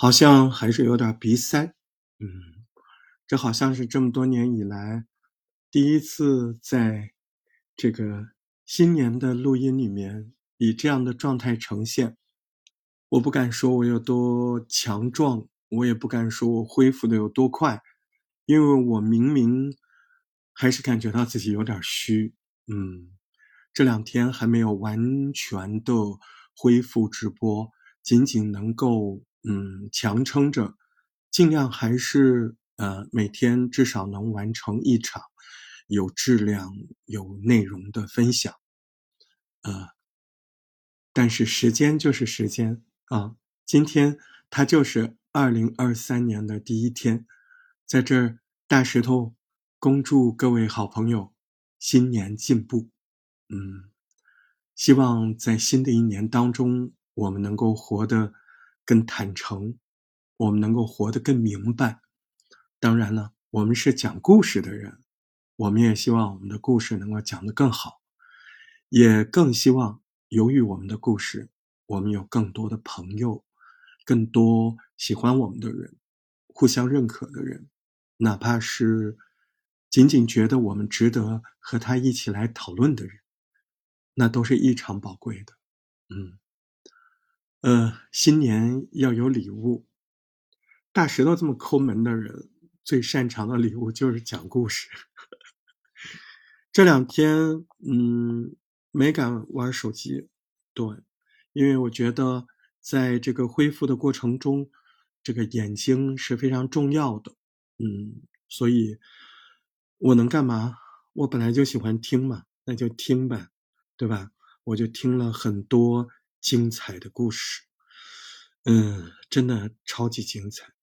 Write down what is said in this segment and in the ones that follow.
好像还是有点鼻塞，嗯，这好像是这么多年以来第一次在这个新年的录音里面以这样的状态呈现。我不敢说我有多强壮，我也不敢说我恢复的有多快，因为我明明还是感觉到自己有点虚，嗯，这两天还没有完全的恢复直播，仅仅能够。嗯，强撑着，尽量还是呃每天至少能完成一场有质量、有内容的分享，呃，但是时间就是时间啊，今天它就是二零二三年的第一天，在这儿大石头恭祝各位好朋友新年进步，嗯，希望在新的一年当中，我们能够活得。更坦诚，我们能够活得更明白。当然了，我们是讲故事的人，我们也希望我们的故事能够讲得更好，也更希望由于我们的故事，我们有更多的朋友，更多喜欢我们的人，互相认可的人，哪怕是仅仅觉得我们值得和他一起来讨论的人，那都是异常宝贵的。嗯。呃，新年要有礼物。大石头这么抠门的人，最擅长的礼物就是讲故事。这两天，嗯，没敢玩手机，对，因为我觉得在这个恢复的过程中，这个眼睛是非常重要的，嗯，所以我能干嘛？我本来就喜欢听嘛，那就听呗，对吧？我就听了很多。精彩的故事，嗯，真的超级精彩。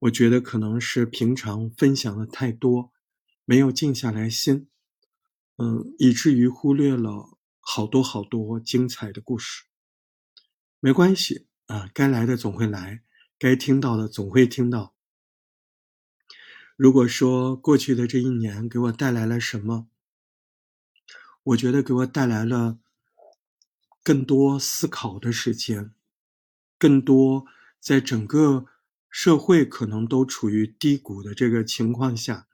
我觉得可能是平常分享的太多，没有静下来心，嗯，以至于忽略了好多好多精彩的故事。没关系啊，该来的总会来，该听到的总会听到。如果说过去的这一年给我带来了什么，我觉得给我带来了。更多思考的时间，更多在整个社会可能都处于低谷的这个情况下，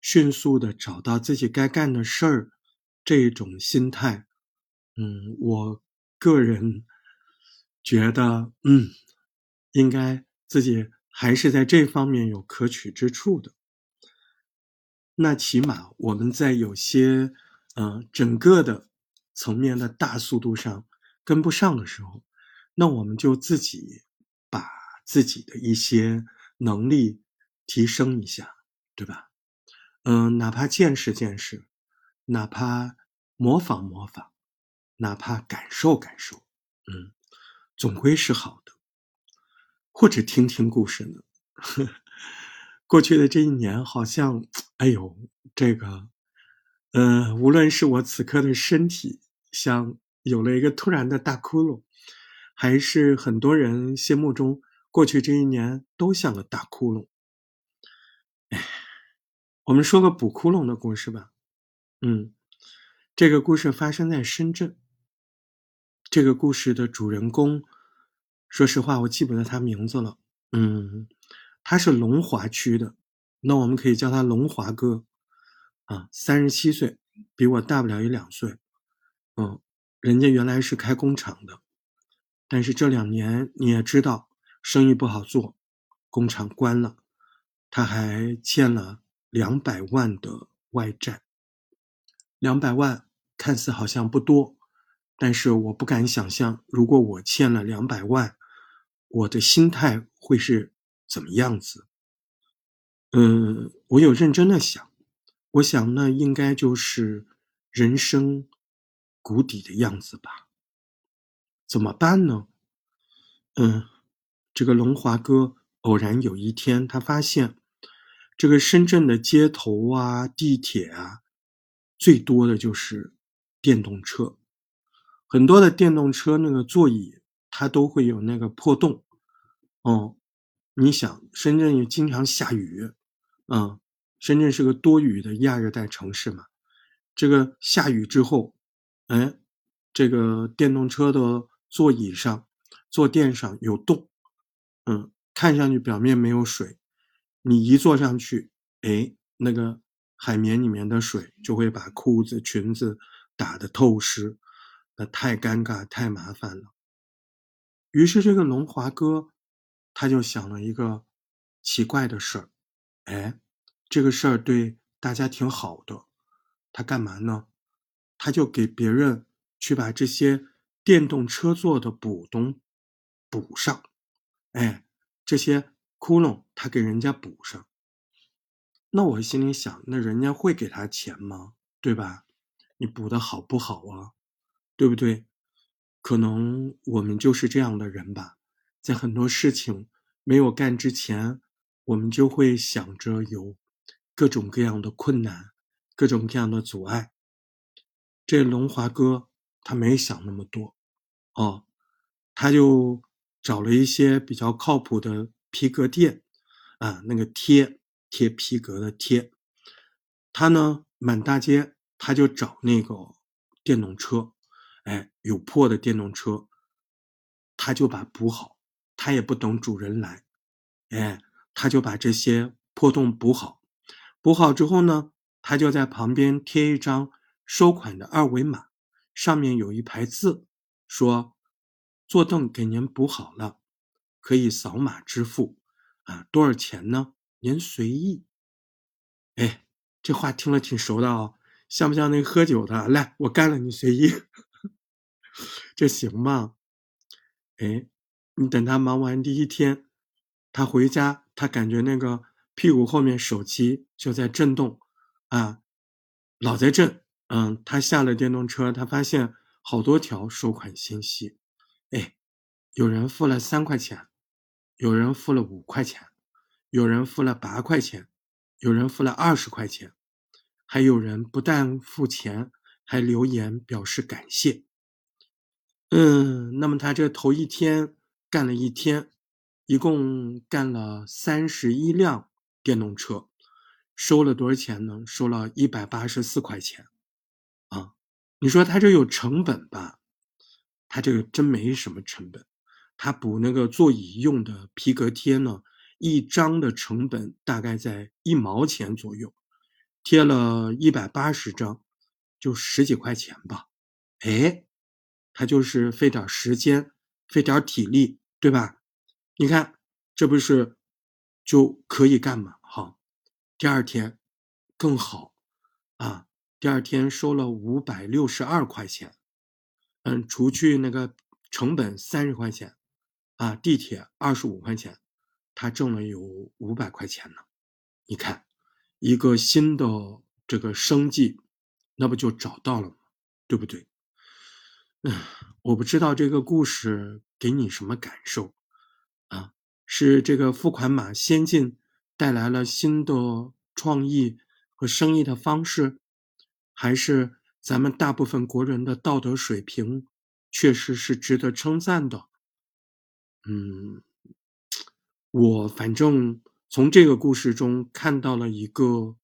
迅速的找到自己该干的事儿，这种心态，嗯，我个人觉得，嗯，应该自己还是在这方面有可取之处的。那起码我们在有些，嗯，整个的。层面的大速度上跟不上的时候，那我们就自己把自己的一些能力提升一下，对吧？嗯，哪怕见识见识，哪怕模仿模仿，哪怕感受感受，嗯，总归是好的。或者听听故事呢？过去的这一年，好像，哎呦，这个，呃，无论是我此刻的身体。像有了一个突然的大窟窿，还是很多人心目中过去这一年都像个大窟窿。哎，我们说个补窟窿的故事吧。嗯，这个故事发生在深圳。这个故事的主人公，说实话我记不得他名字了。嗯，他是龙华区的，那我们可以叫他龙华哥。啊，三十七岁，比我大不了一两岁。嗯，人家原来是开工厂的，但是这两年你也知道，生意不好做，工厂关了，他还欠了两百万的外债。两百万看似好像不多，但是我不敢想象，如果我欠了两百万，我的心态会是怎么样子。嗯，我有认真的想，我想那应该就是人生。谷底的样子吧，怎么办呢？嗯，这个龙华哥偶然有一天，他发现这个深圳的街头啊、地铁啊，最多的就是电动车，很多的电动车那个座椅它都会有那个破洞。哦，你想，深圳也经常下雨，嗯，深圳是个多雨的亚热带城市嘛，这个下雨之后。哎，这个电动车的座椅上、坐垫上有洞，嗯，看上去表面没有水，你一坐上去，哎，那个海绵里面的水就会把裤子、裙子打得透湿，那太尴尬、太麻烦了。于是这个龙华哥他就想了一个奇怪的事儿，哎，这个事儿对大家挺好的。他干嘛呢？他就给别人去把这些电动车座的补洞补上，哎，这些窟窿他给人家补上。那我心里想，那人家会给他钱吗？对吧？你补的好不好啊？对不对？可能我们就是这样的人吧，在很多事情没有干之前，我们就会想着有各种各样的困难。各种各样的阻碍，这龙华哥他没想那么多，哦，他就找了一些比较靠谱的皮革店，啊，那个贴贴皮革的贴，他呢满大街他就找那个电动车，哎，有破的电动车，他就把补好，他也不等主人来，哎，他就把这些破洞补好，补好之后呢。他就在旁边贴一张收款的二维码，上面有一排字，说：“坐凳给您补好了，可以扫码支付，啊，多少钱呢？您随意。”哎，这话听了挺熟的哦，像不像那个喝酒的？来，我干了，你随意，这行吗？哎，你等他忙完第一天，他回家，他感觉那个屁股后面手机就在震动。啊，老在震，嗯，他下了电动车，他发现好多条收款信息，哎，有人付了三块钱，有人付了五块钱，有人付了八块钱，有人付了二十块钱，还有人不但付钱，还留言表示感谢。嗯，那么他这头一天干了一天，一共干了三十一辆电动车。收了多少钱呢？收了一百八十四块钱，你说他这有成本吧？他这个真没什么成本。他补那个座椅用的皮革贴呢，一张的成本大概在一毛钱左右，贴了一百八十张，就十几块钱吧。哎，他就是费点时间，费点体力，对吧？你看，这不是就可以干嘛？好。第二天更好啊！第二天收了五百六十二块钱，嗯，除去那个成本三十块钱，啊，地铁二十五块钱，他挣了有五百块钱呢。你看，一个新的这个生计，那不就找到了吗？对不对？嗯，我不知道这个故事给你什么感受啊？是这个付款码先进？带来了新的创意和生意的方式，还是咱们大部分国人的道德水平确实是值得称赞的。嗯，我反正从这个故事中看到了一个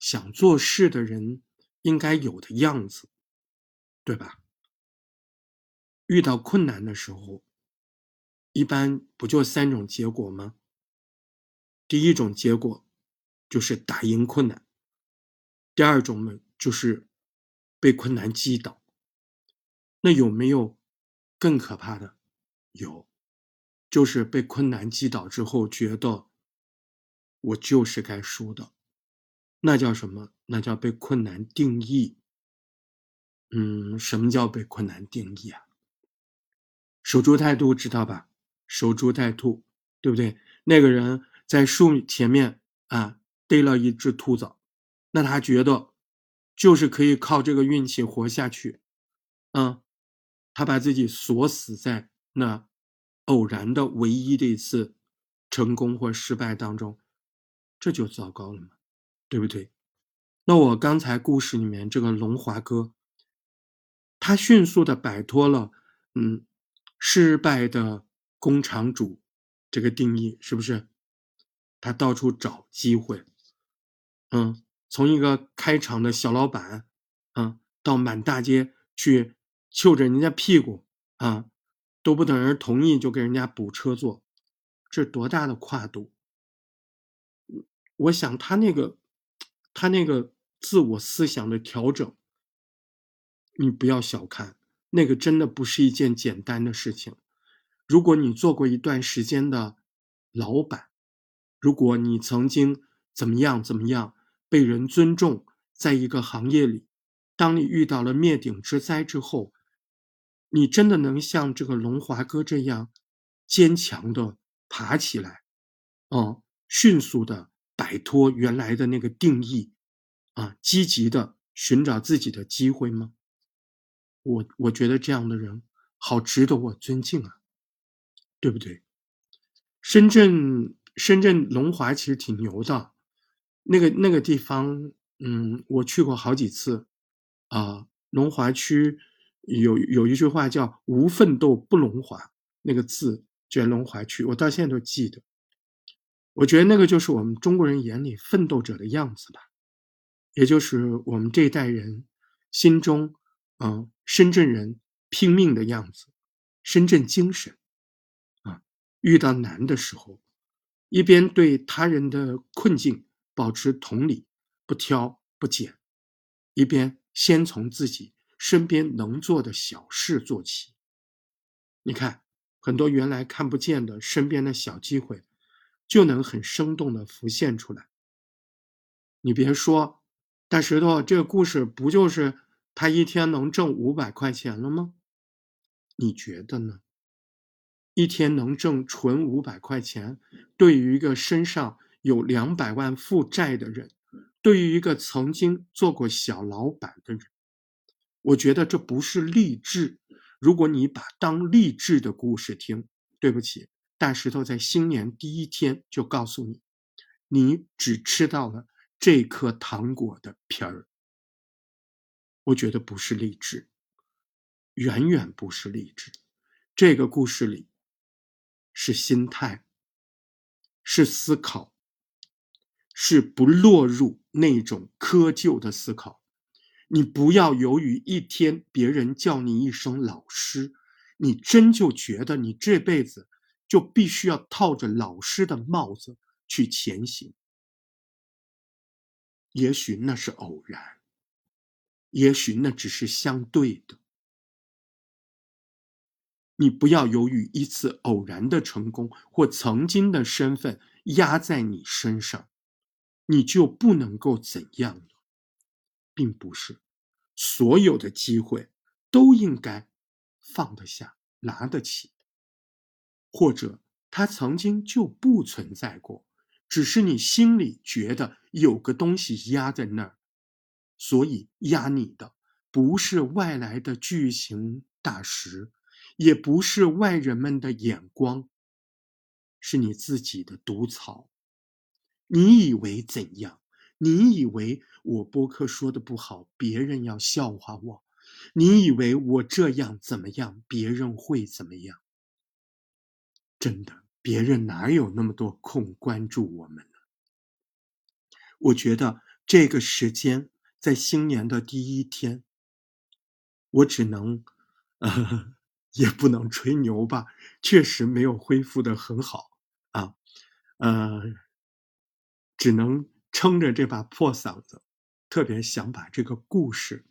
想做事的人应该有的样子，对吧？遇到困难的时候，一般不就三种结果吗？第一种结果就是打赢困难，第二种呢就是被困难击倒。那有没有更可怕的？有，就是被困难击倒之后，觉得我就是该输的，那叫什么？那叫被困难定义。嗯，什么叫被困难定义啊？守株待兔知道吧？守株待兔，对不对？那个人。在树前面啊逮了一只兔子，那他觉得就是可以靠这个运气活下去，嗯，他把自己锁死在那偶然的唯一的一次成功或失败当中，这就糟糕了嘛，对不对？那我刚才故事里面这个龙华哥，他迅速的摆脱了嗯失败的工厂主这个定义，是不是？他到处找机会，嗯，从一个开厂的小老板，啊，到满大街去揪着人家屁股，啊，都不等人同意就给人家补车座，这多大的跨度？我想他那个，他那个自我思想的调整，你不要小看，那个真的不是一件简单的事情。如果你做过一段时间的老板，如果你曾经怎么样怎么样被人尊重，在一个行业里，当你遇到了灭顶之灾之后，你真的能像这个龙华哥这样坚强的爬起来，哦，迅速的摆脱原来的那个定义，啊，积极的寻找自己的机会吗？我我觉得这样的人好值得我尊敬啊，对不对？深圳深圳龙华其实挺牛的，那个那个地方，嗯，我去过好几次，啊，龙华区。有有一句话叫“无奋斗不龙华”，那个字就在龙华区，我到现在都记得。我觉得那个就是我们中国人眼里奋斗者的样子吧，也就是我们这一代人心中，嗯，深圳人拼命的样子，深圳精神。啊，遇到难的时候，一边对他人的困境保持同理，不挑不拣，一边先从自己。身边能做的小事做起，你看，很多原来看不见的身边的小机会，就能很生动的浮现出来。你别说，大石头这个故事不就是他一天能挣五百块钱了吗？你觉得呢？一天能挣纯五百块钱，对于一个身上有两百万负债的人，对于一个曾经做过小老板的人。我觉得这不是励志。如果你把当励志的故事听，对不起，大石头在新年第一天就告诉你，你只吃到了这颗糖果的皮儿。我觉得不是励志，远远不是励志。这个故事里是心态，是思考，是不落入那种窠臼的思考。你不要由于一天别人叫你一声老师，你真就觉得你这辈子就必须要套着老师的帽子去前行。也许那是偶然，也许那只是相对的。你不要由于一次偶然的成功或曾经的身份压在你身上，你就不能够怎样了。并不是所有的机会都应该放得下、拿得起，或者它曾经就不存在过，只是你心里觉得有个东西压在那儿，所以压你的不是外来的巨型大石，也不是外人们的眼光，是你自己的毒草。你以为怎样？你以为我播客说的不好，别人要笑话我？你以为我这样怎么样，别人会怎么样？真的，别人哪有那么多空关注我们呢？我觉得这个时间在新年的第一天，我只能，呃，也不能吹牛吧，确实没有恢复的很好啊，呃，只能。撑着这把破嗓子，特别想把这个故事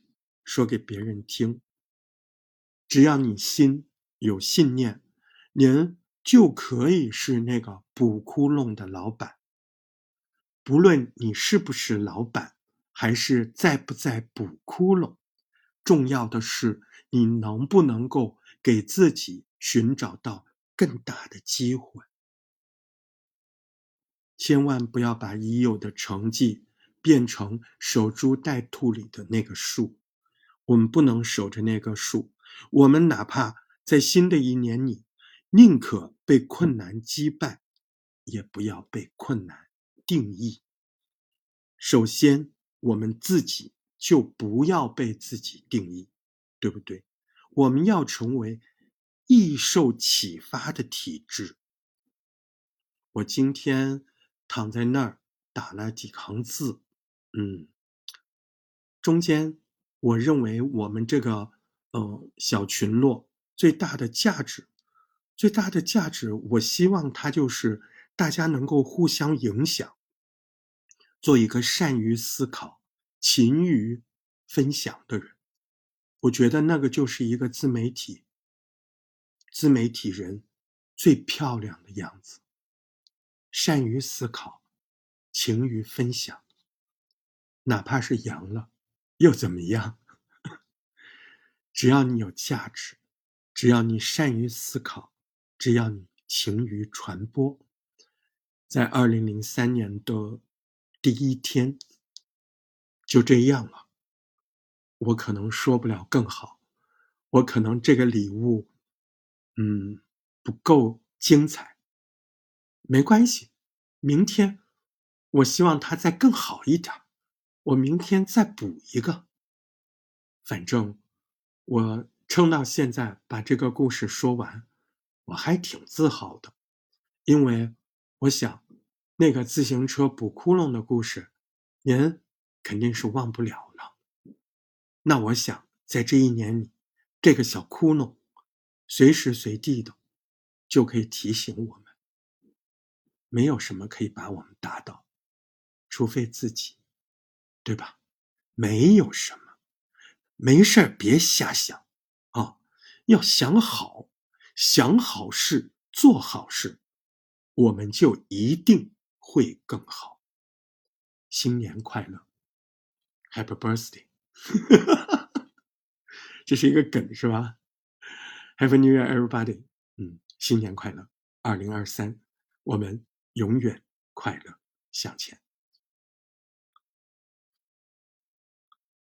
说给别人听。只要你心有信念，您就可以是那个补窟窿的老板。不论你是不是老板，还是在不在补窟窿，重要的是你能不能够给自己寻找到更大的机会。千万不要把已有的成绩变成守株待兔里的那个树，我们不能守着那个树。我们哪怕在新的一年里，宁可被困难击败，也不要被困难定义。首先，我们自己就不要被自己定义，对不对？我们要成为易受启发的体质。我今天。躺在那儿打了几行字，嗯，中间我认为我们这个呃小群落最大的价值，最大的价值，我希望它就是大家能够互相影响，做一个善于思考、勤于分享的人。我觉得那个就是一个自媒体、自媒体人最漂亮的样子。善于思考，勤于分享，哪怕是阳了，又怎么样？只要你有价值，只要你善于思考，只要你勤于传播，在二零零三年的第一天，就这样了。我可能说不了更好，我可能这个礼物，嗯，不够精彩。没关系，明天我希望它再更好一点，我明天再补一个，反正。我撑到现在把这个故事说完，我还挺自豪的，因为我想那个自行车补窟窿的故事，您肯定是忘不了了。那我想在这一年里，这个小窟窿随时随地的就可以提醒我，没有什么可以把我们打倒，除非自己，对吧？没有什么。没事别瞎想，啊，要想好，想好事，做好事，我们就一定会更好。新年快乐，Happy Birthday！这是一个梗是吧？Happy New Year, everybody！嗯，新年快乐，二零二三，我们永远快乐向前。